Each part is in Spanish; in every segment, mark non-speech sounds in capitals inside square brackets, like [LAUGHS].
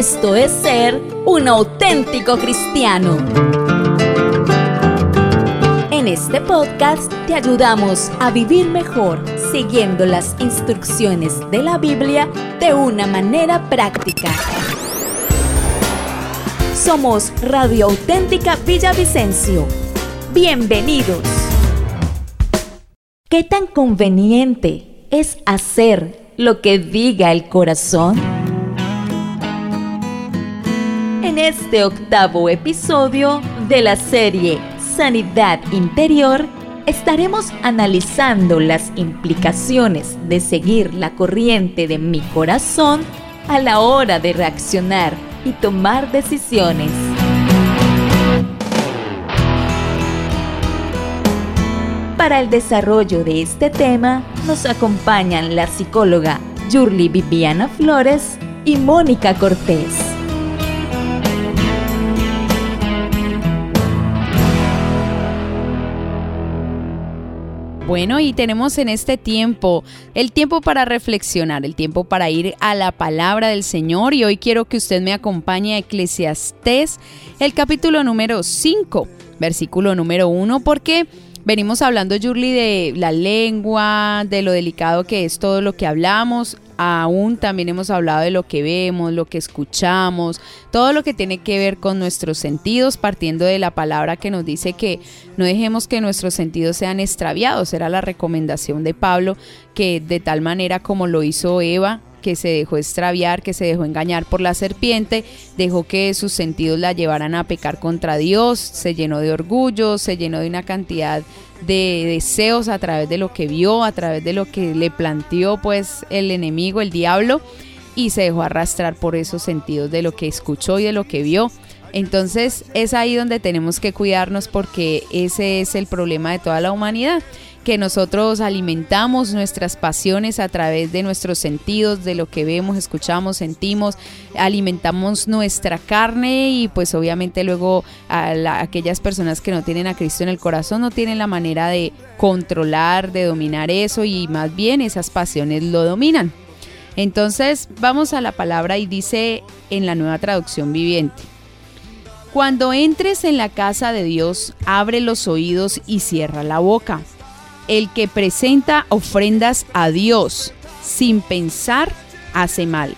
Esto es ser un auténtico cristiano. En este podcast te ayudamos a vivir mejor siguiendo las instrucciones de la Biblia de una manera práctica. Somos Radio Auténtica Villavicencio. Bienvenidos. ¿Qué tan conveniente es hacer lo que diga el corazón? Este octavo episodio de la serie Sanidad Interior, estaremos analizando las implicaciones de seguir la corriente de mi corazón a la hora de reaccionar y tomar decisiones. Para el desarrollo de este tema nos acompañan la psicóloga Yurli Viviana Flores y Mónica Cortés. Bueno, y tenemos en este tiempo el tiempo para reflexionar, el tiempo para ir a la palabra del Señor y hoy quiero que usted me acompañe a Eclesiastés, el capítulo número 5, versículo número 1, porque Venimos hablando, Yurli, de la lengua, de lo delicado que es todo lo que hablamos. Aún también hemos hablado de lo que vemos, lo que escuchamos, todo lo que tiene que ver con nuestros sentidos, partiendo de la palabra que nos dice que no dejemos que nuestros sentidos sean extraviados. Era la recomendación de Pablo que de tal manera como lo hizo Eva, que se dejó extraviar, que se dejó engañar por la serpiente, dejó que sus sentidos la llevaran a pecar contra Dios, se llenó de orgullo, se llenó de una cantidad de deseos a través de lo que vio, a través de lo que le planteó pues el enemigo, el diablo, y se dejó arrastrar por esos sentidos de lo que escuchó y de lo que vio. Entonces es ahí donde tenemos que cuidarnos porque ese es el problema de toda la humanidad que nosotros alimentamos nuestras pasiones a través de nuestros sentidos, de lo que vemos, escuchamos, sentimos, alimentamos nuestra carne y pues obviamente luego a aquellas personas que no tienen a Cristo en el corazón no tienen la manera de controlar, de dominar eso y más bien esas pasiones lo dominan. Entonces vamos a la palabra y dice en la nueva traducción viviente. Cuando entres en la casa de Dios, abre los oídos y cierra la boca el que presenta ofrendas a Dios sin pensar hace mal.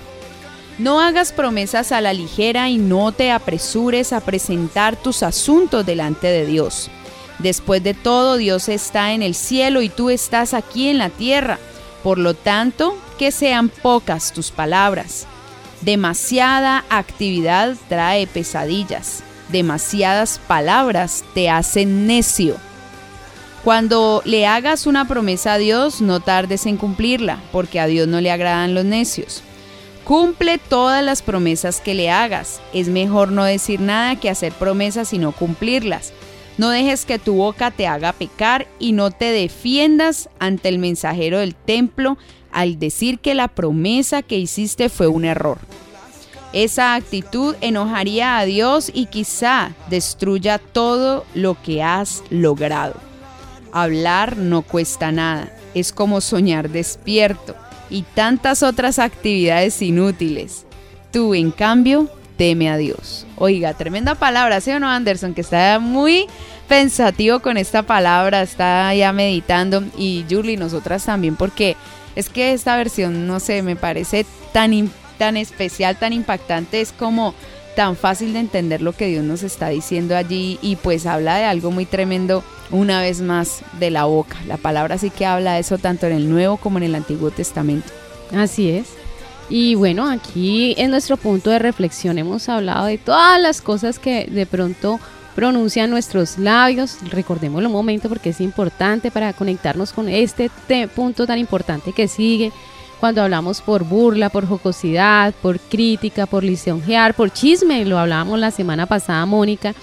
No hagas promesas a la ligera y no te apresures a presentar tus asuntos delante de Dios. Después de todo, Dios está en el cielo y tú estás aquí en la tierra. Por lo tanto, que sean pocas tus palabras. Demasiada actividad trae pesadillas. Demasiadas palabras te hacen necio. Cuando le hagas una promesa a Dios, no tardes en cumplirla, porque a Dios no le agradan los necios. Cumple todas las promesas que le hagas. Es mejor no decir nada que hacer promesas y no cumplirlas. No dejes que tu boca te haga pecar y no te defiendas ante el mensajero del templo al decir que la promesa que hiciste fue un error. Esa actitud enojaría a Dios y quizá destruya todo lo que has logrado. Hablar no cuesta nada, es como soñar despierto y tantas otras actividades inútiles. Tú, en cambio, teme a Dios. Oiga, tremenda palabra, ¿sí o no, Anderson? Que está muy pensativo con esta palabra, está ya meditando. Y Julie, nosotras también, porque es que esta versión, no sé, me parece tan, tan especial, tan impactante, es como tan fácil de entender lo que Dios nos está diciendo allí y pues habla de algo muy tremendo una vez más de la boca. La palabra sí que habla de eso tanto en el Nuevo como en el Antiguo Testamento. Así es. Y bueno, aquí en nuestro punto de reflexión hemos hablado de todas las cosas que de pronto pronuncian nuestros labios. Recordémoslo un momento porque es importante para conectarnos con este punto tan importante que sigue cuando hablamos por burla, por jocosidad, por crítica, por lisonjear, por chisme, lo hablábamos la semana pasada, Mónica.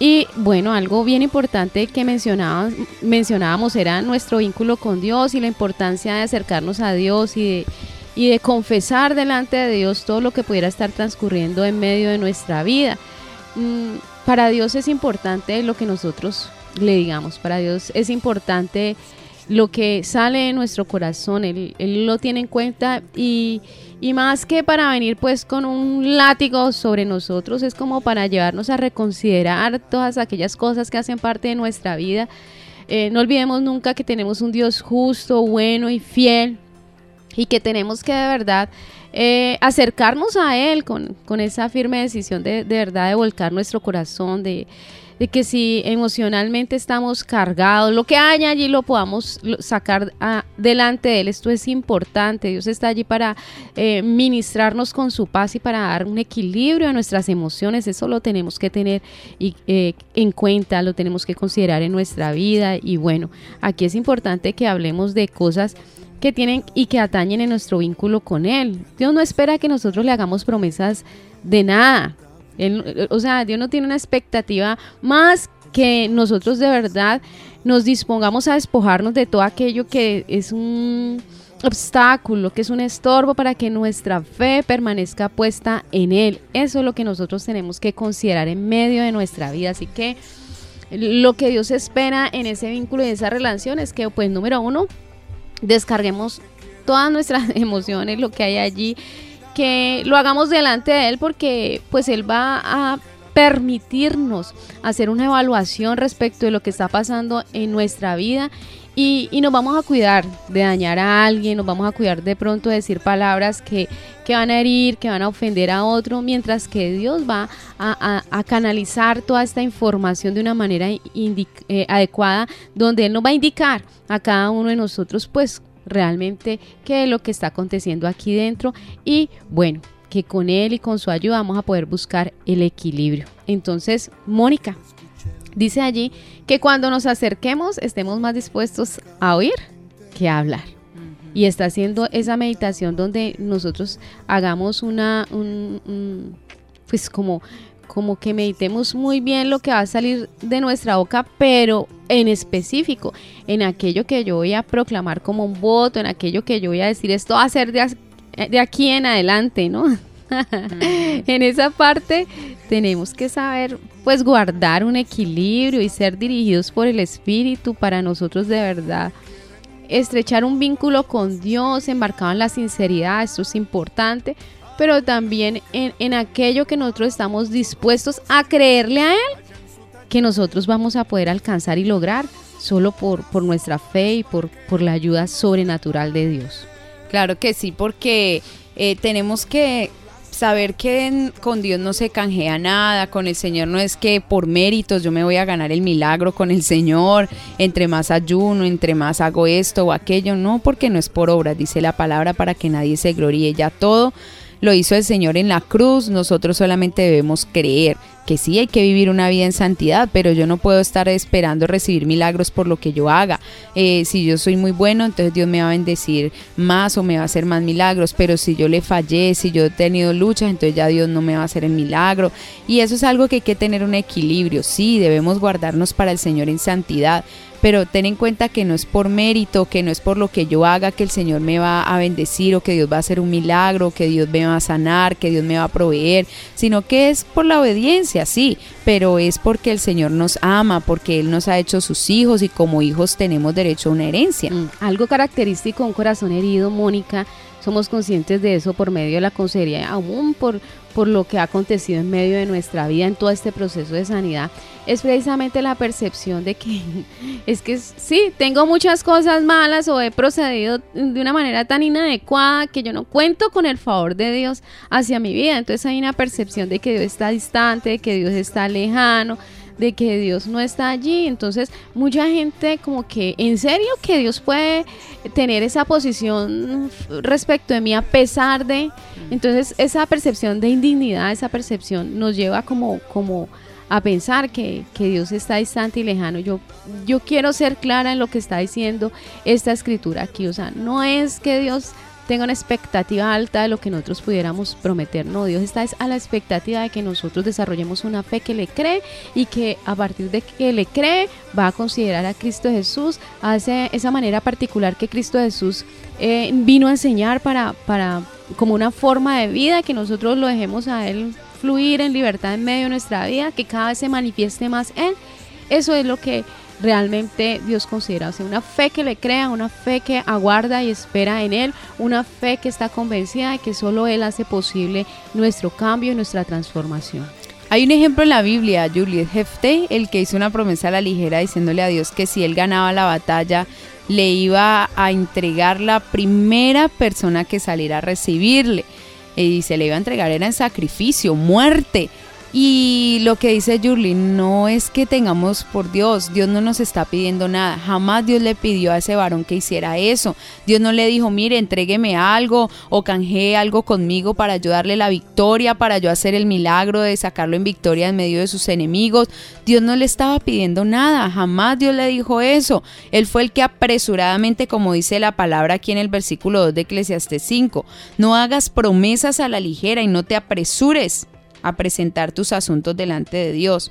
Y bueno, algo bien importante que mencionábamos, mencionábamos era nuestro vínculo con Dios y la importancia de acercarnos a Dios y de, y de confesar delante de Dios todo lo que pudiera estar transcurriendo en medio de nuestra vida. Mm, para Dios es importante lo que nosotros le digamos, para Dios es importante lo que sale de nuestro corazón, Él, lo tiene en cuenta y, más que para venir pues con un látigo sobre nosotros, es como para llevarnos a reconsiderar todas aquellas cosas que hacen parte de nuestra vida. Eh, no olvidemos nunca que tenemos un Dios justo, bueno y fiel y que tenemos que de verdad eh, acercarnos a Él con, con, esa firme decisión de, de verdad de volcar nuestro corazón, de de que si emocionalmente estamos cargados, lo que haya allí lo podamos sacar delante de Él. Esto es importante. Dios está allí para eh, ministrarnos con su paz y para dar un equilibrio a nuestras emociones. Eso lo tenemos que tener eh, en cuenta, lo tenemos que considerar en nuestra vida. Y bueno, aquí es importante que hablemos de cosas que tienen y que atañen en nuestro vínculo con Él. Dios no espera que nosotros le hagamos promesas de nada o sea, Dios no tiene una expectativa más que nosotros de verdad nos dispongamos a despojarnos de todo aquello que es un obstáculo, que es un estorbo para que nuestra fe permanezca puesta en Él. Eso es lo que nosotros tenemos que considerar en medio de nuestra vida. Así que lo que Dios espera en ese vínculo y esa relación es que, pues, número uno, descarguemos todas nuestras [LAUGHS] emociones, lo que hay allí, que lo hagamos delante de Él porque pues Él va a permitirnos hacer una evaluación respecto de lo que está pasando en nuestra vida y, nos vamos a cuidar de dañar a alguien, nos vamos a cuidar de pronto de decir palabras que, van a herir, que van a ofender a otro, mientras que Dios va a, canalizar toda esta información de una manera eh, adecuada, donde Él nos va a indicar a cada uno de nosotros pues realmente qué es lo que está aconteciendo aquí dentro y bueno, que con él y con su ayuda vamos a poder buscar el equilibrio. Entonces, Mónica dice allí que cuando nos acerquemos estemos más dispuestos a oír que a hablar. Y está haciendo esa meditación donde nosotros hagamos una, pues como como que meditemos muy bien lo que va a salir de nuestra boca, pero en específico, en aquello que yo voy a proclamar como un voto, en aquello que yo voy a decir, esto va a ser de, aquí en adelante, ¿no? [LAUGHS] en esa parte tenemos que saber pues guardar un equilibrio y ser dirigidos por el Espíritu para nosotros de verdad estrechar un vínculo con Dios embarcado en la sinceridad, esto es importante, pero también en, aquello que nosotros estamos dispuestos a creerle a Él, que nosotros vamos a poder alcanzar y lograr solo por, por nuestra fe y por, por la ayuda sobrenatural de Dios. Claro que sí, porque eh, tenemos que saber que con Dios no se canjea nada, con el Señor no es que por méritos yo me voy a ganar el milagro con el Señor, entre más ayuno, entre más hago esto o aquello, no, porque no es por obras, dice la palabra para que nadie se gloríe, ya todo lo hizo el Señor en la cruz, nosotros solamente debemos creer que sí hay que vivir una vida en santidad, pero yo no puedo estar esperando recibir milagros por lo que yo haga. Eh, si yo soy muy bueno, entonces Dios me va a bendecir más o me va a hacer más milagros, pero si yo le fallé, si yo he tenido luchas, entonces ya Dios no me va a hacer el milagro. Y eso es algo que hay que tener un equilibrio, sí, debemos guardarnos para el Señor en santidad, pero ten en cuenta que no es por mérito, que no es por lo que yo haga que el Señor me va a bendecir o que Dios va a hacer un milagro, que Dios me va a sanar, que Dios me va a proveer, sino que es por la obediencia, sí, pero es porque el Señor nos ama, porque Él nos ha hecho sus hijos y como hijos tenemos derecho a una herencia. Mm, algo característico, un corazón herido, Mónica, somos conscientes de eso por medio de la consejería, aún por, por lo que ha acontecido en medio de nuestra vida en todo este proceso de sanidad, es precisamente la percepción de que [LAUGHS] es que sí, tengo muchas cosas malas o he procedido de una manera tan inadecuada que yo no cuento con el favor de Dios hacia mi vida. Entonces hay una percepción de que Dios está distante, de que Dios está lejano, de que Dios no está allí. Entonces, mucha gente como que, ¿en serio que Dios puede tener esa posición respecto de mí a pesar de... Entonces, esa percepción de indignidad, esa percepción nos lleva como, como a pensar que, que, Dios está distante y lejano. Yo, yo quiero ser clara en lo que está diciendo esta escritura aquí. O sea, no es que Dios tenga una expectativa alta de lo que nosotros pudiéramos prometer. No, Dios está a la expectativa de que nosotros desarrollemos una fe que le cree y que a partir de que le cree va a considerar a Cristo Jesús, a esa manera particular que Cristo Jesús eh, vino a enseñar para, para como una forma de vida, que nosotros lo dejemos a Él fluir en libertad en medio de nuestra vida, que cada vez se manifieste más Él. Eso es lo que realmente Dios considera. O sea, una fe que le crea, una fe que aguarda y espera en Él, una fe que está convencida de que solo Él hace posible nuestro cambio y nuestra transformación. Hay un ejemplo en la Biblia, Juliet Hefte, el que hizo una promesa a la ligera diciéndole a Dios que si él ganaba la batalla, le iba a entregar la primera persona que saliera a recibirle. Y se le iba a entregar era en sacrificio, muerte. Y lo que dice Yurli, no es que tengamos por Dios, Dios no nos está pidiendo nada, jamás Dios le pidió a ese varón que hiciera eso, Dios no le dijo, mire, entrégueme algo o canjee algo conmigo para ayudarle la victoria, para yo hacer el milagro de sacarlo en victoria en medio de sus enemigos, Dios no le estaba pidiendo nada, jamás Dios le dijo eso, Él fue el que apresuradamente, como dice la palabra aquí en el versículo 2 de Eclesiastes 5, no hagas promesas a la ligera y no te apresures a presentar tus asuntos delante de Dios.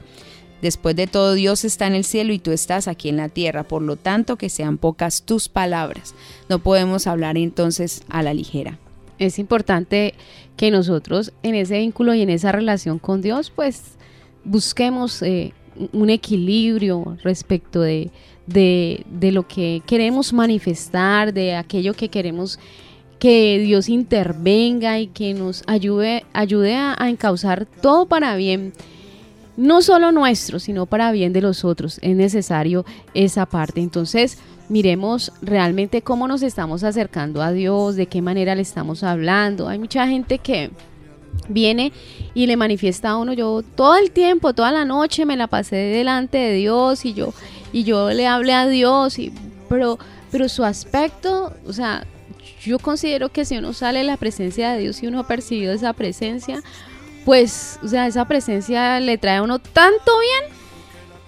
Después de todo, Dios está en el cielo y tú estás aquí en la tierra, por lo tanto que sean pocas tus palabras. No podemos hablar entonces a la ligera. Es importante que nosotros en ese vínculo y en esa relación con Dios, pues busquemos eh, un equilibrio respecto de, de, de lo que queremos manifestar, de aquello que queremos que Dios intervenga y que nos ayude, ayude a, encauzar todo para bien, no solo nuestro, sino para bien de los otros. Es necesario esa parte. Entonces, miremos realmente cómo nos estamos acercando a Dios, de qué manera le estamos hablando. Hay mucha gente que viene y le manifiesta a uno, yo todo el tiempo, toda la noche me la pasé delante de Dios y yo y yo le hablé a Dios y pero pero su aspecto, o sea, yo considero que si uno sale de la presencia de Dios y uno ha percibido esa presencia, pues, o sea, esa presencia le trae a uno tanto bien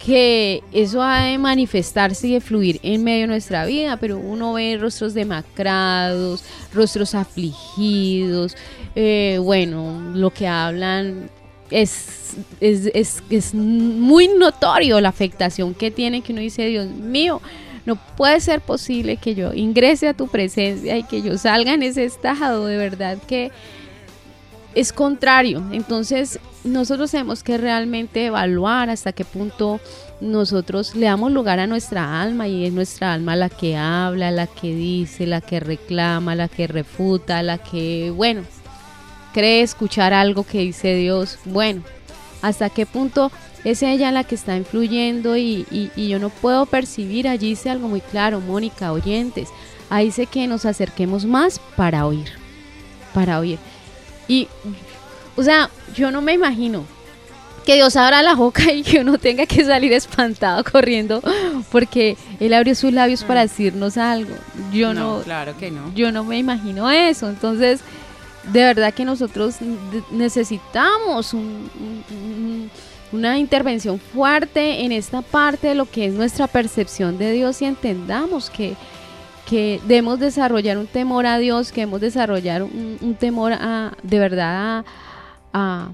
que eso ha de manifestarse y de fluir en medio de nuestra vida, pero uno ve rostros demacrados, rostros afligidos, eh, bueno, lo que hablan es, es, es, es muy notorio la afectación que tiene, que uno dice, Dios mío, no puede ser posible que yo ingrese a tu presencia y que yo salga en ese estado, de verdad que es contrario. Entonces nosotros tenemos que realmente evaluar hasta qué punto nosotros le damos lugar a nuestra alma y es nuestra alma la que habla, la que dice, la que reclama, la que refuta, la que, bueno, cree escuchar algo que dice Dios. Bueno, hasta qué punto es ella la que está influyendo y, yo no puedo percibir, allí dice algo muy claro, Mónica, oyentes, ahí dice que nos acerquemos más para oír, para oír. Y, o sea, yo no me imagino que Dios abra la boca y que uno tenga que salir espantado corriendo porque Él abrió sus labios para mm. decirnos algo. Yo no, claro que no. Yo no me imagino eso. Entonces, de verdad que nosotros necesitamos un una intervención fuerte en esta parte de lo que es nuestra percepción de Dios y entendamos que, que debemos desarrollar un temor a Dios, que debemos desarrollar un, temor a, de verdad a,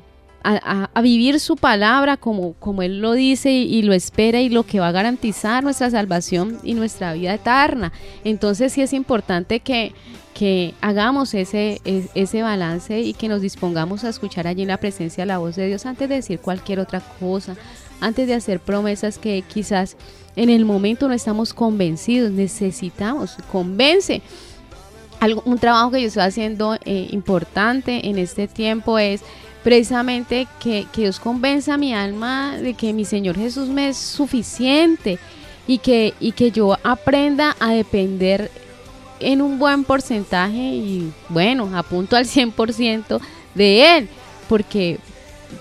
vivir su palabra como, como Él lo dice y, lo espera y lo que va a garantizar nuestra salvación y nuestra vida eterna. Entonces sí es importante que, que hagamos ese, ese balance y que nos dispongamos a escuchar allí en la presencia la voz de Dios antes de decir cualquier otra cosa, antes de hacer promesas que quizás en el momento no estamos convencidos, necesitamos, convence. Algo, un trabajo que yo estoy haciendo eh, importante en este tiempo es precisamente que, que Dios convenza a mi alma de que mi Señor Jesús me es suficiente y que, y que yo aprenda a depender en un buen porcentaje y bueno, apunto al 100% de él, porque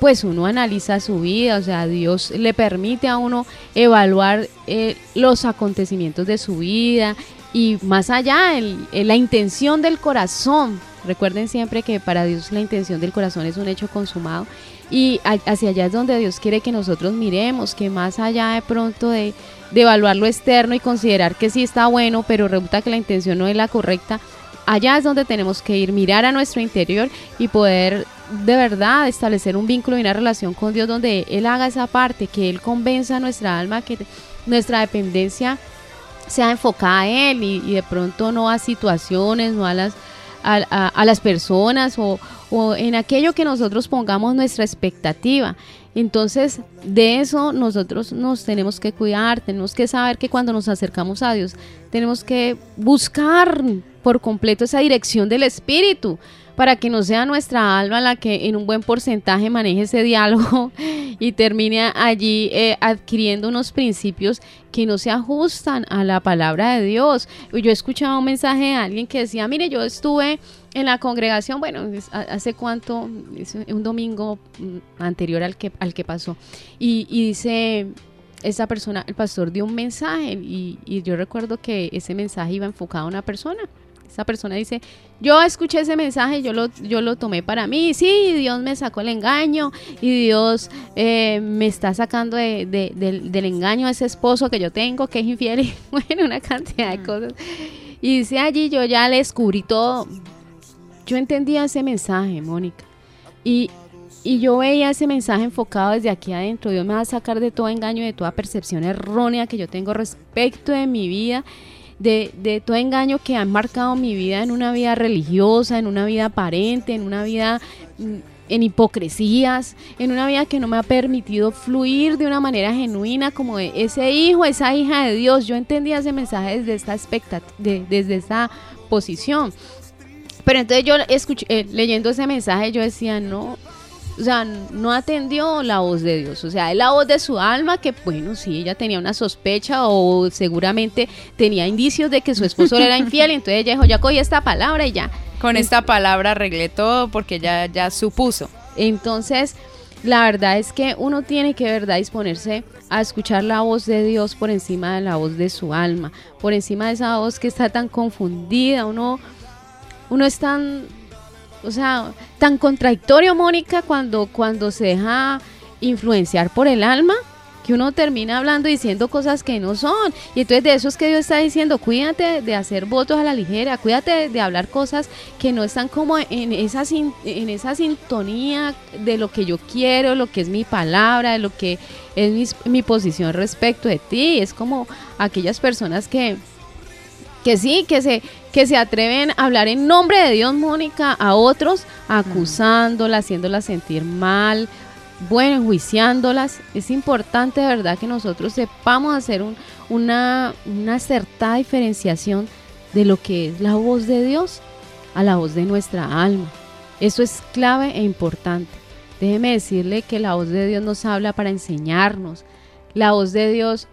pues uno analiza su vida, o sea, Dios le permite a uno evaluar eh, los acontecimientos de su vida y más allá, la intención del corazón. Recuerden siempre que para Dios la intención del corazón es un hecho consumado y hacia allá es donde Dios quiere que nosotros miremos, que más allá de pronto de, evaluar lo externo y considerar que sí está bueno, pero resulta que la intención no es la correcta, allá es donde tenemos que ir, mirar a nuestro interior y poder de verdad establecer un vínculo y una relación con Dios donde Él haga esa parte, que Él convenza a nuestra alma que nuestra dependencia sea enfocada a Él y, y de pronto no a situaciones, no a las a, las personas o, o en aquello que nosotros pongamos nuestra expectativa. Entonces, de eso nosotros nos tenemos que cuidar, tenemos que saber que cuando nos acercamos a Dios, tenemos que buscar por completo esa dirección del Espíritu para que no sea nuestra alma la que en un buen porcentaje maneje ese diálogo [LAUGHS] y termine allí eh, adquiriendo unos principios que no se ajustan a la palabra de Dios. Yo he escuchado un mensaje de alguien que decía, mire, yo estuve en la congregación, bueno, hace cuánto, un domingo mm, anterior al que, al que pasó, y, dice, esa persona, el pastor dio un mensaje y, y yo recuerdo que ese mensaje iba enfocado a una persona esa persona dice, yo escuché ese mensaje, yo lo, yo lo tomé para mí, sí, Dios me sacó el engaño y Dios eh, me está sacando de, del, engaño a ese esposo que yo tengo, que es infiel, y [LAUGHS] bueno, una cantidad de mm. cosas. Y dice allí, yo ya le descubrí todo. Yo entendía ese mensaje, Mónica. Y, y yo veía ese mensaje enfocado desde aquí adentro. Dios me va a sacar de todo engaño, de toda percepción errónea que yo tengo respecto de mi vida de, todo engaño que han marcado mi vida en una vida religiosa, en una vida aparente, en una vida mm, en hipocresías, en una vida que no me ha permitido fluir de una manera genuina como ese hijo, esa hija de Dios. Yo entendía ese mensaje desde esta desde esa posición. Pero entonces yo escuché, eh, leyendo ese mensaje, yo decía, no, o sea, no atendió la voz de Dios, o sea, es la voz de su alma que, bueno, sí, ella tenía una sospecha o seguramente tenía indicios de que su esposo era infiel, [LAUGHS] entonces ella dijo, ya cogí esta palabra y ya. Con esta palabra arreglé todo porque ya, ya supuso. Entonces, la verdad es que uno tiene que, verdad, disponerse a escuchar la voz de Dios por encima de la voz de su alma, por encima de esa voz que está tan confundida, uno, uno es tan o sea, tan contradictorio, Mónica, cuando, cuando se deja influenciar por el alma, que uno termina hablando diciendo cosas que no son. Y entonces de eso es que Dios está diciendo, cuídate de hacer votos a la ligera, cuídate de hablar cosas que no están como en esa, en esa sintonía de lo que yo quiero, lo que es mi palabra, de lo que es mi, mi posición respecto de ti. Es como aquellas personas que, que sí, que se, que se atreven a hablar en nombre de Dios, Mónica, a otros, acusándolas, haciéndolas sentir mal, bueno, enjuiciándolas. Es importante, de verdad, que nosotros sepamos hacer una, una acertada diferenciación de lo que es la voz de Dios a la voz de nuestra alma. Eso es clave e importante. Déjeme decirle que la voz de Dios nos habla para enseñarnos. La voz de Dios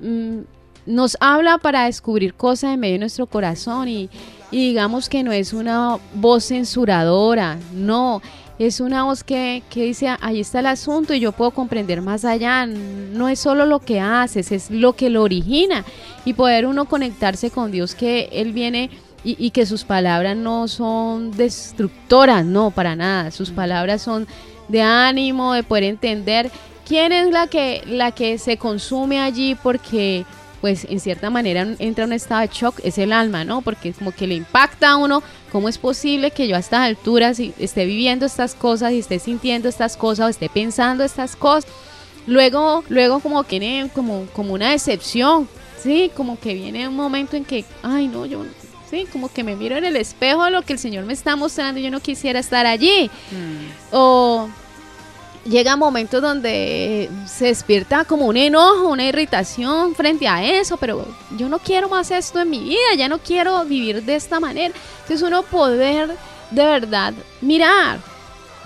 mm, nos habla para descubrir cosas en medio de nuestro corazón y, digamos que no es una voz censuradora, no, es una voz que, que, dice, ahí está el asunto y yo puedo comprender más allá. No es solo lo que haces, es lo que lo origina. Y poder uno conectarse con Dios, que Él viene y, y que sus palabras no son destructoras, no, para nada. Sus palabras son de ánimo, de poder entender quién es la que, la que se consume allí porque pues en cierta manera entra en un estado de shock, es el alma, ¿no? Porque como que le impacta a uno, ¿cómo es posible que yo a estas alturas esté viviendo estas cosas y esté sintiendo estas cosas o esté pensando estas cosas? Luego, luego como que viene como, como una decepción, ¿sí? Como que viene un momento en que, ay no, yo, sí, como que me miro en el espejo de lo que el Señor me está mostrando y yo no quisiera estar allí. Mm. O llega momentos donde se despierta como un enojo, una irritación frente a eso, pero yo no quiero más esto en mi vida, ya no quiero vivir de esta manera. Entonces uno poder de verdad mirar,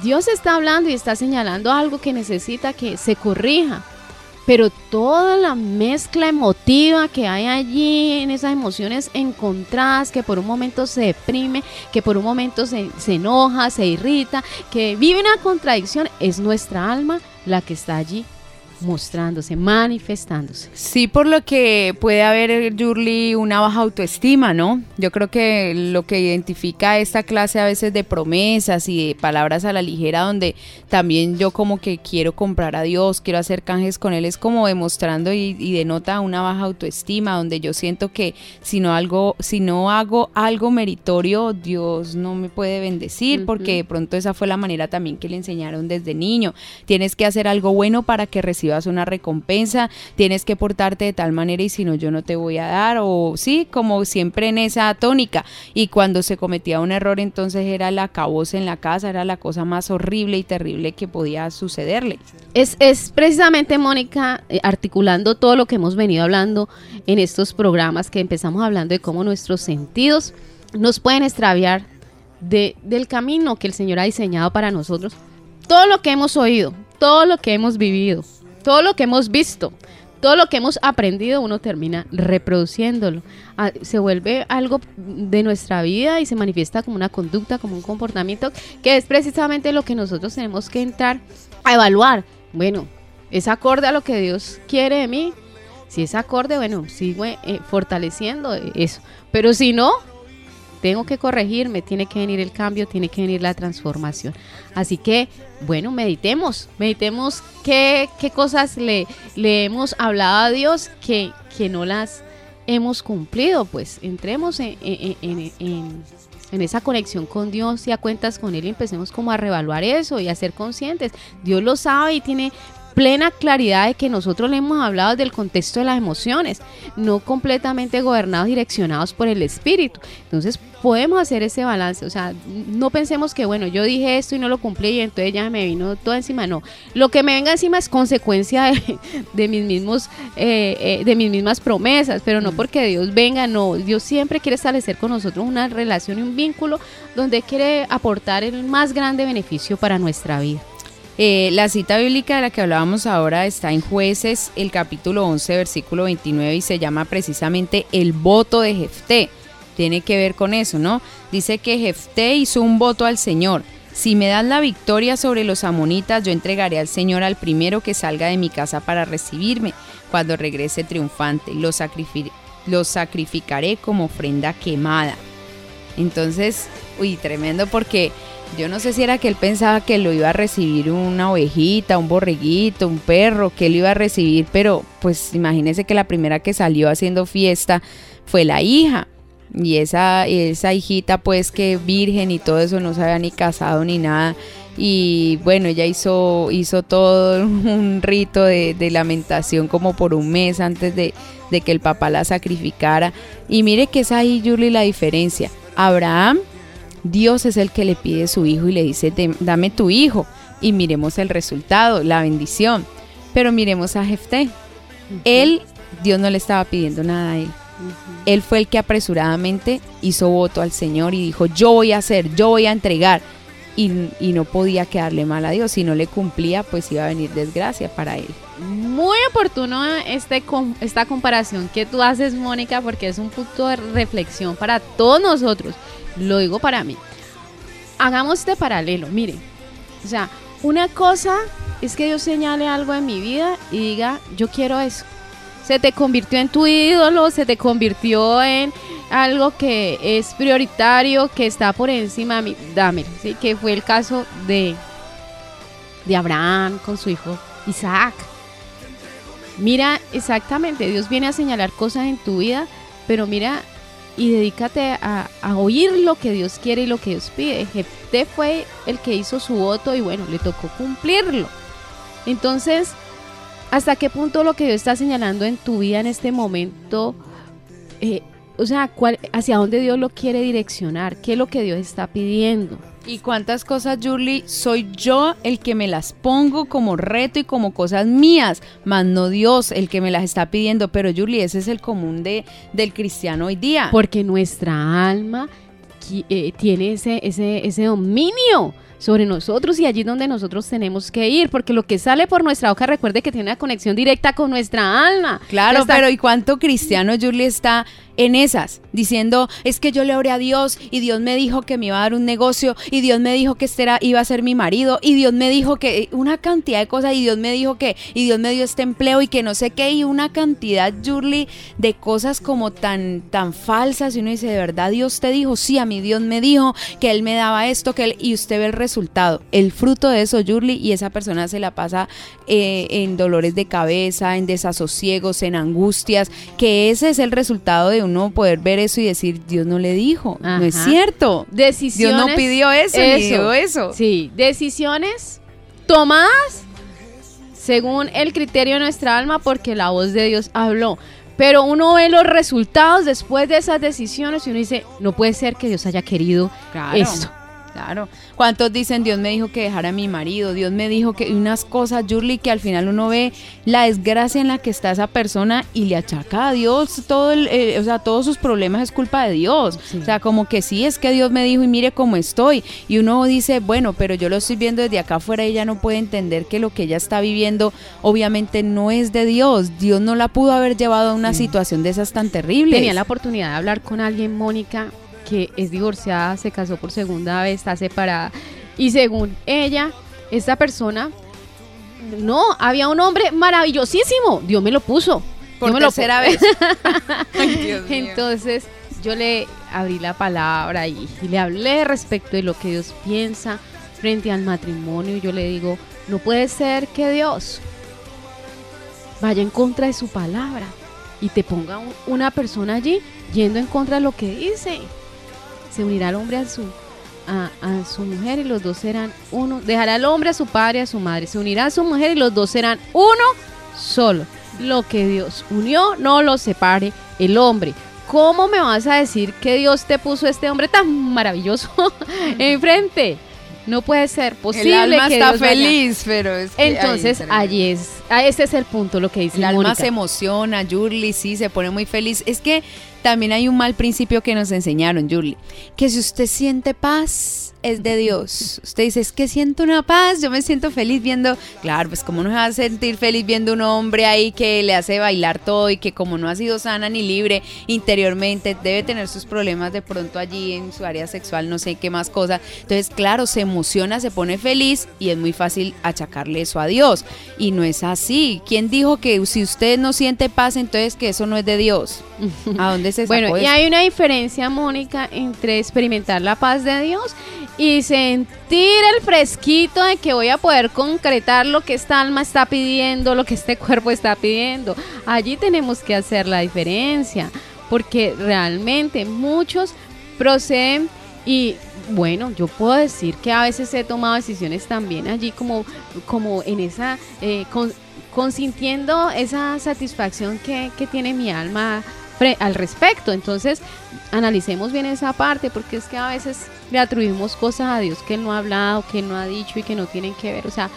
Dios está hablando y está señalando algo que necesita que se corrija pero toda la mezcla emotiva que hay allí en esas emociones encontradas, que por un momento se deprime, que por un momento se, se, enoja, se irrita, que vive una contradicción, es nuestra alma la que está allí mostrándose, manifestándose. Sí, por lo que puede haber, Yurli, una baja autoestima, ¿no? Yo creo que lo que identifica esta clase a veces de promesas y de palabras a la ligera, donde también yo como que quiero comprar a Dios, quiero hacer canjes con Él, es como demostrando y, denota una baja autoestima, donde yo siento que si no, algo, si no hago algo meritorio, Dios no me puede bendecir, porque de pronto esa fue la manera también que le enseñaron desde niño. Tienes que hacer algo bueno para que reciba recibas una recompensa, tienes que portarte de tal manera y si no yo no te voy a dar o sí, como siempre en esa tónica y cuando se cometía un error entonces era la cabosa en la casa, era la cosa más horrible y terrible que podía sucederle. Es, es precisamente Mónica eh, articulando todo lo que hemos venido hablando en estos programas que empezamos hablando de cómo nuestros sentidos nos pueden extraviar de, del camino que el Señor ha diseñado para nosotros. Todo lo que hemos oído, todo lo que hemos vivido, todo lo que hemos visto, todo lo que hemos aprendido, uno termina reproduciéndolo. Ah, se vuelve algo de nuestra vida y se manifiesta como una conducta, como un comportamiento, que es precisamente lo que nosotros tenemos que entrar a evaluar. Bueno, ¿es acorde a lo que Dios quiere de mí? Si es acorde, bueno, sigo eh, fortaleciendo eso. Pero si no, tengo que corregirme, tiene que venir el cambio, tiene que venir la transformación. Así que, bueno, meditemos, meditemos qué, qué cosas le, le hemos hablado a Dios que, que no las hemos cumplido, pues entremos en, en, en, en, esa conexión con Dios y a cuentas con Él y empecemos como a reevaluar eso y a ser conscientes. Dios lo sabe y tiene plena claridad de que nosotros le hemos hablado del contexto de las emociones, no completamente gobernados, direccionados por el espíritu. Entonces podemos hacer ese balance, o sea, no pensemos que, bueno, yo dije esto y no lo cumplí y entonces ya me vino todo encima, no. Lo que me venga encima es consecuencia de, [LAUGHS] mis mismos, eh, eh, de mis mismas promesas, pero no mm. porque Dios venga, no. Dios siempre quiere establecer con nosotros una relación y un vínculo donde quiere aportar el más grande beneficio para nuestra vida. Eh, la cita bíblica de la que hablábamos ahora está en jueces, el capítulo 11, versículo 29, y se llama precisamente el voto de Jefté. Tiene que ver con eso, ¿no? Dice que Jefté hizo un voto al Señor. Si me das la victoria sobre los amonitas, yo entregaré al Señor al primero que salga de mi casa para recibirme cuando regrese triunfante. Lo, lo sacrificaré como ofrenda quemada. Entonces, uy, tremendo porque yo no sé si era que él pensaba que lo iba a recibir una ovejita, un borreguito, un perro, que él iba a recibir, pero pues imagínese que la primera que salió haciendo fiesta fue la hija. Y esa, esa hijita pues que virgen y todo eso no se había ni casado ni nada. Y bueno, ella hizo, hizo todo [LAUGHS] un rito de, lamentación como por un mes antes de, de que el papá la sacrificara. Y mire que es ahí, Julie, la diferencia. Abraham Dios es el que le pide su hijo y le dice, dame tu hijo. Y miremos el resultado, la bendición. Pero miremos a Jefté. Él, Dios no le estaba pidiendo nada a él. Él fue el que apresuradamente hizo voto al Señor y dijo, yo voy a hacer, yo voy a entregar. Y, no podía quedarle mal a Dios. Si no le cumplía, pues iba a venir desgracia para él. Muy oportuno este, esta comparación que tú haces, Mónica, porque es un punto de reflexión para todos nosotros. Lo digo para mí. Hagamos este paralelo, mire. O sea, una cosa es que Dios señale algo en mi vida y diga, yo quiero eso. Se te convirtió en tu ídolo, se te convirtió en algo que es prioritario, que está por encima de mí. Dame, ¿sí? Que fue el caso de, de Abraham con su hijo Isaac. Mira, exactamente, Dios viene a señalar cosas en tu vida, pero mira y dedícate a, oír lo que Dios quiere y lo que Dios pide. Jefté fue el que hizo su voto y bueno, le tocó cumplirlo. Entonces, ¿hasta qué punto lo que Dios está señalando en tu vida en este momento, eh, o sea, cuál, hacia dónde Dios lo quiere direccionar? ¿Qué es lo que Dios está pidiendo? ¿Y cuántas cosas, Julie, soy yo el que me las pongo como reto y como cosas mías, más no Dios el que me las está pidiendo? Pero, Julie, ese es el común de, del cristiano hoy día. Porque nuestra alma eh, tiene ese, ese, ese dominio sobre nosotros y allí donde nosotros tenemos que ir, porque lo que sale por nuestra boca, recuerde que tiene una conexión directa con nuestra alma. Claro, pero ¿y cuánto cristiano, Julie, está en esas, diciendo, es que yo le oré a Dios y Dios me dijo que me iba a dar un negocio y Dios me dijo que este era, iba a ser mi marido y Dios me dijo que una cantidad de cosas y Dios me dijo que y Dios me dio este empleo y que no sé qué y una cantidad, Julie, de cosas como tan, tan falsas y uno dice, de verdad Dios te dijo, sí, a mí Dios me dijo que Él me daba esto, que él, y usted ve el resultado, el fruto de eso, Julie, y esa persona se la pasa eh, en dolores de cabeza, en desasosiegos, en angustias, que ese es el resultado de uno poder ver eso y decir, Dios no le dijo, no es cierto. Decisiones, Dios no pidió eso, eso. eso. Sí, decisiones tomadas según el criterio de nuestra alma, porque la voz de Dios habló. Pero uno ve los resultados después de esas decisiones y uno dice, no puede ser que Dios haya querido esto. Claro. ¿Cuántos dicen Dios me dijo que dejara a mi marido? Dios me dijo que unas cosas, Yurli, que al final uno ve la desgracia en la que está esa persona y le achaca a Dios todo el, eh, o sea, todos sus problemas es culpa de Dios. O sea, como que sí es que Dios me dijo y mire cómo estoy. Y uno dice, bueno, pero yo lo estoy viendo desde acá afuera y ella no puede entender que lo que ella está viviendo obviamente no es de Dios. Dios no la pudo haber llevado a una situación de esas tan terribles. Tenía la oportunidad de hablar con alguien, Mónica, que es divorciada, se casó por segunda vez, está separada. Y según ella, esta persona, no, había un hombre maravillosísimo. Dios me lo puso. Por tercera vez. [LAUGHS] Entonces yo le abrí la palabra y, y, le hablé respecto de lo que Dios piensa frente al matrimonio. Y yo le digo, no puede ser que Dios vaya en contra de su palabra y te ponga una persona allí yendo en contra de lo que dice se unirá el hombre a su, a, su mujer y los dos serán uno. Dejará el hombre a su padre y a su madre. Se unirá a su mujer y los dos serán uno solo. Lo que Dios unió, no lo separe el hombre. ¿Cómo me vas a decir que Dios te puso este hombre tan maravilloso [LAUGHS] enfrente? No puede ser posible. El alma está feliz, pero es Entonces, allí es, ese es el punto, lo que dice El alma se emociona, Yurli, sí, se pone muy feliz. Es que también hay un mal principio que nos enseñaron, Yurli, que si usted siente paz, es de Dios. Usted dice, es que siento una paz, yo me siento feliz viendo, claro, pues como no se va a sentir feliz viendo un hombre ahí que le hace bailar todo y que como no ha sido sana ni libre interiormente, debe tener sus problemas de pronto allí en su área sexual, no sé qué más cosa. Entonces, claro, se emociona, se pone feliz y es muy fácil achacarle eso a Dios. Y no es así. ¿Quién dijo que si usted no siente paz, entonces que eso no es de Dios? ¿A dónde se [LAUGHS] sacó Bueno, y hay una diferencia, Mónica, entre experimentar la paz de Dios y sentir el fresquito de que voy a poder concretar lo que esta alma está pidiendo, lo que este [LAUGHS] cuerpo está pidiendo. Allí tenemos que hacer la diferencia, porque realmente muchos proceden y bueno, yo puedo decir que a veces he tomado decisiones también allí como, como en esa, eh, consintiendo esa satisfacción que, que tiene mi alma al respecto. Entonces, analicemos bien esa parte, porque es que a veces le atribuimos cosas a Dios que Él no ha hablado, que no ha dicho y que no tienen que ver. O sea,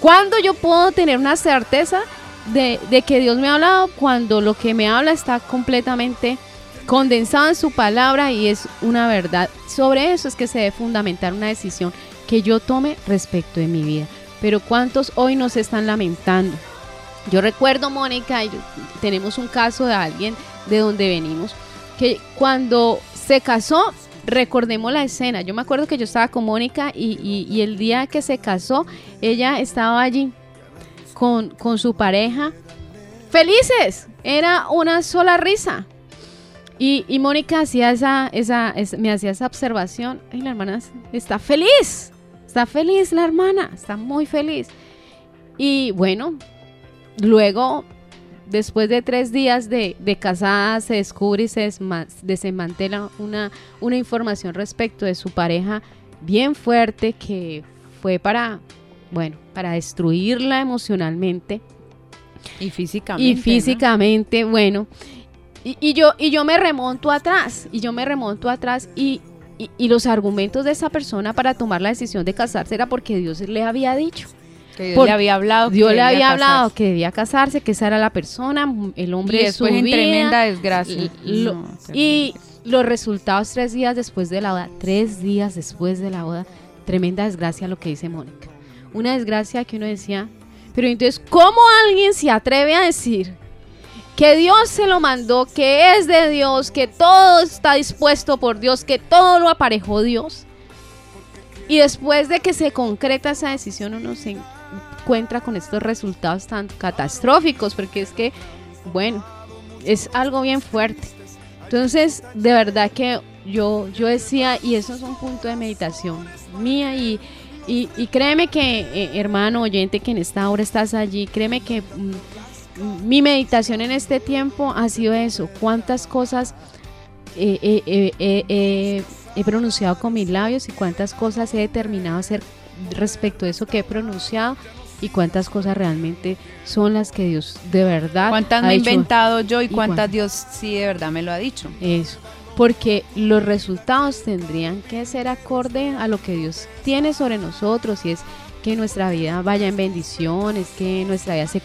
¿cuándo yo puedo tener una certeza de, de que Dios me ha hablado? Cuando lo que me habla está completamente condensado en su palabra y es una verdad. Sobre eso es que se debe fundamentar una decisión que yo tome respecto de mi vida. Pero ¿cuántos hoy nos están lamentando? Yo recuerdo, Mónica, tenemos un caso de alguien de donde venimos, que cuando se casó, recordemos la escena. Yo me acuerdo que yo estaba con Mónica y, el día que se casó, ella estaba allí con, con su pareja, felices, era una sola risa. Y, Mónica hacía esa, esa, me hacía esa observación, y la hermana está feliz, está feliz la hermana, está muy feliz. Y bueno, luego después de tres días de, casada se descubre y se desmantela una, una información respecto de su pareja bien fuerte que fue para, bueno, para destruirla emocionalmente. Y físicamente. Y físicamente, bueno. Y, yo, y yo me remonto atrás, y yo me remonto atrás y, y los argumentos de esa persona para tomar la decisión de casarse era porque Dios le había dicho. Dios le había hablado. Dios le había hablado que debía casarse, que esa era la persona, el hombre y de su en tremenda desgracia. y los resultados tres días después de la boda, tres días después de la boda, tremenda desgracia lo que dice Mónica. Una desgracia que uno decía, pero entonces, ¿cómo alguien se atreve a decir que Dios se lo mandó, que es de Dios, que todo está dispuesto por Dios, que todo lo aparejó Dios? Y después de que se concreta esa decisión, uno se encuentra con estos resultados tan catastróficos, porque es que, bueno, es algo bien fuerte. Entonces, de verdad que yo, yo decía, y eso es un punto de meditación mía, y, y, créeme que, eh, hermano oyente, que en esta hora estás allí, créeme que mm, mi meditación en este tiempo ha sido eso, cuántas cosas he pronunciado con mis labios y cuántas cosas he determinado hacer respecto a eso que he pronunciado y cuántas cosas realmente son las que Dios de verdad ¿Cuántas me he inventado yo y, cuántas Dios sí de verdad me lo ha dicho? Eso porque los resultados tendrían que ser acorde a lo que Dios tiene sobre nosotros y es que nuestra vida vaya en bendiciones, que nuestra vida se,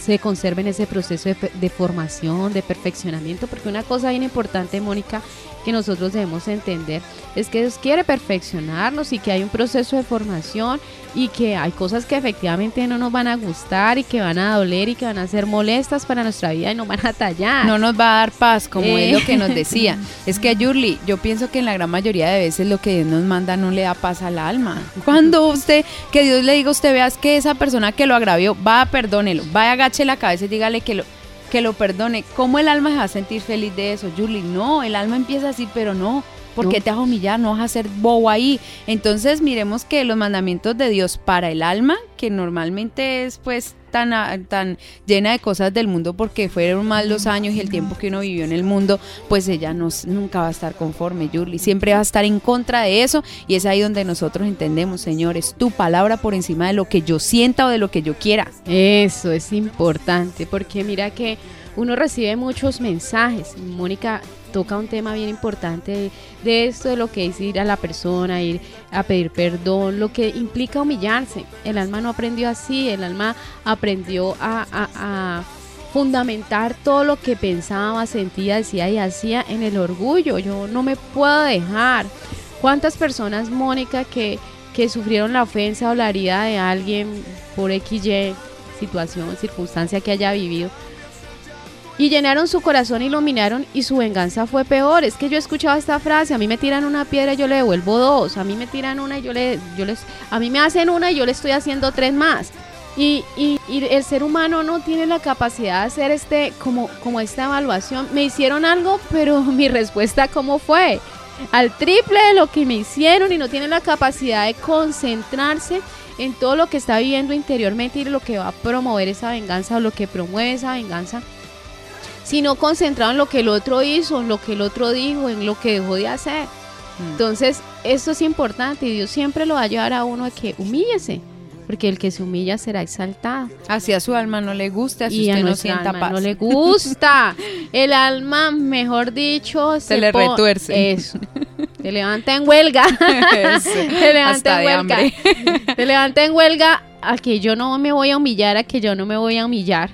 se conserve en ese proceso de, de, formación, de perfeccionamiento, porque una cosa bien importante, Mónica, que nosotros debemos entender es que Dios quiere perfeccionarnos y que hay un proceso de formación y que hay cosas que efectivamente no nos van a gustar y que van a doler y que van a ser molestas para nuestra vida y nos van a tallar. No nos va a dar paz, como es lo que nos decía. [LAUGHS] es que Yurli, yo pienso que en la gran mayoría de veces lo que Dios nos manda no le da paz al alma. Cuando usted, que Dios le diga a usted, veas que esa persona que lo agravió, va, perdónelo, vaya, agache la cabeza y dígale que lo que lo perdone. ¿Cómo el alma se va a sentir feliz de eso, Julie? No, el alma empieza así, pero no. ¿Por qué te vas a humillar? No vas a ser bobo ahí. Entonces miremos que los mandamientos de Dios para el alma, que normalmente es pues tan, tan llena de cosas del mundo porque fueron mal los años y el tiempo que uno vivió en el mundo, pues ella no, nunca va a estar conforme, Yurli. Siempre va a estar en contra de eso y es ahí donde nosotros entendemos, Señor, es tu palabra por encima de lo que yo sienta o de lo que yo quiera. Eso es importante porque mira que uno recibe muchos mensajes. Mónica toca un tema bien importante de, esto, de lo que es ir a la persona, ir a pedir perdón, lo que implica humillarse. El alma no aprendió así, el alma aprendió a, fundamentar todo lo que pensaba, sentía, decía y hacía en el orgullo. Yo no me puedo dejar. ¿Cuántas personas, Mónica, que, que sufrieron la ofensa o la herida de alguien por XY situación, circunstancia que haya vivido? Y llenaron su corazón y lo minaron y su venganza fue peor. Es que yo he escuchado esta frase, a mí me tiran una piedra y yo le devuelvo dos, a mí me tiran una y yo le, yo les, a mí me hacen una y yo le estoy haciendo tres más. Y, y, y, el ser humano no tiene la capacidad de hacer este, como, como esta evaluación. Me hicieron algo, pero [LAUGHS] mi respuesta cómo fue. Al triple de lo que me hicieron y no tiene la capacidad de concentrarse en todo lo que está viviendo interiormente y lo que va a promover esa venganza o lo que promueve esa venganza sino concentrado en lo que el otro hizo, en lo que el otro dijo, en lo que dejó de hacer. Mm. Entonces, esto es importante y Dios siempre lo va a llevar a uno a que humíllese, porque el que se humilla será exaltado. Así a su alma no le gusta, si usted no sienta alma No le [LAUGHS] gusta. el alma, mejor dicho, se, le retuerce. Eso. [LAUGHS] Se levanta en huelga. se levanta en huelga. se levanta en huelga a que yo no me voy a humillar, a que yo no me voy a humillar.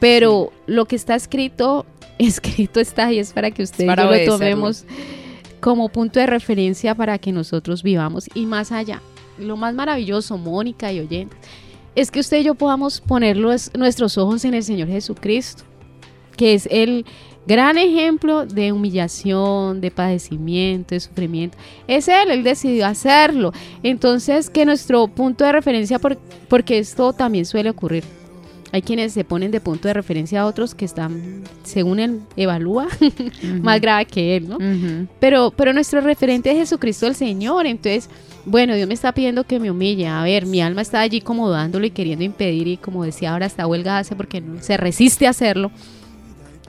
Pero lo que está escrito, [LAUGHS] escrito está y es para que ustedes lo tomemos como punto de referencia para que nosotros vivamos y más allá. Lo más maravilloso, Mónica y oyentes, es que usted y yo podamos poner nuestros ojos en el Señor Jesucristo, que es el gran ejemplo de humillación, de padecimiento, de sufrimiento. Es Él, Él decidió hacerlo. Entonces, que nuestro punto de referencia, porque esto también suele ocurrir, hay quienes se ponen de punto de referencia a otros que están, según él evalúa, [LAUGHS] más grave que él, ¿no? pero, pero nuestro referente es Jesucristo el Señor. Entonces, bueno, Dios me está pidiendo que me humille. A ver, mi alma está allí como dándolo y queriendo impedir y como decía ahora está huelga hace porque se resiste a hacerlo.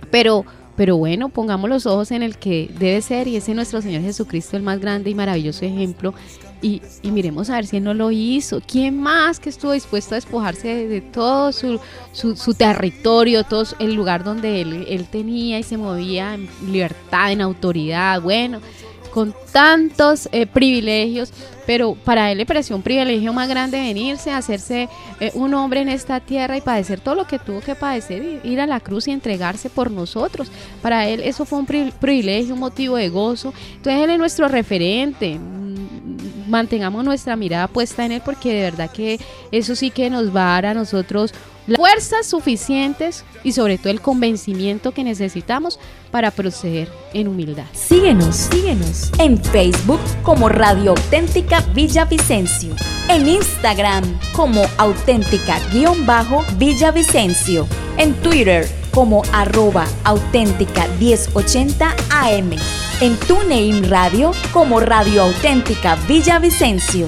Pero, pero bueno, pongamos los ojos en el que debe ser y ese es nuestro Señor Jesucristo, el más grande y maravilloso ejemplo y, miremos a ver si él no lo hizo. ¿Quién más que estuvo dispuesto a despojarse de, todo su, su, territorio, todo el lugar donde él, él tenía y se movía en libertad, en autoridad? Bueno, con tantos eh, privilegios, pero para él le pareció un privilegio más grande venirse, hacerse eh, un hombre en esta tierra y padecer todo lo que tuvo que padecer, ir a la cruz y entregarse por nosotros. Para él eso fue un privilegio, un motivo de gozo. Entonces él es nuestro referente. Mm, mantengamos nuestra mirada puesta en él porque de verdad que eso sí que nos va a dar a nosotros fuerzas suficientes y sobre todo el convencimiento que necesitamos para proceder en humildad. Síguenos, síguenos en Facebook como Radio Auténtica Villavicencio, en Instagram como auténtica-villavicencio, en Twitter como arroba auténtica 1080 AM, en TuneIn Radio como Radio Auténtica Villavicencio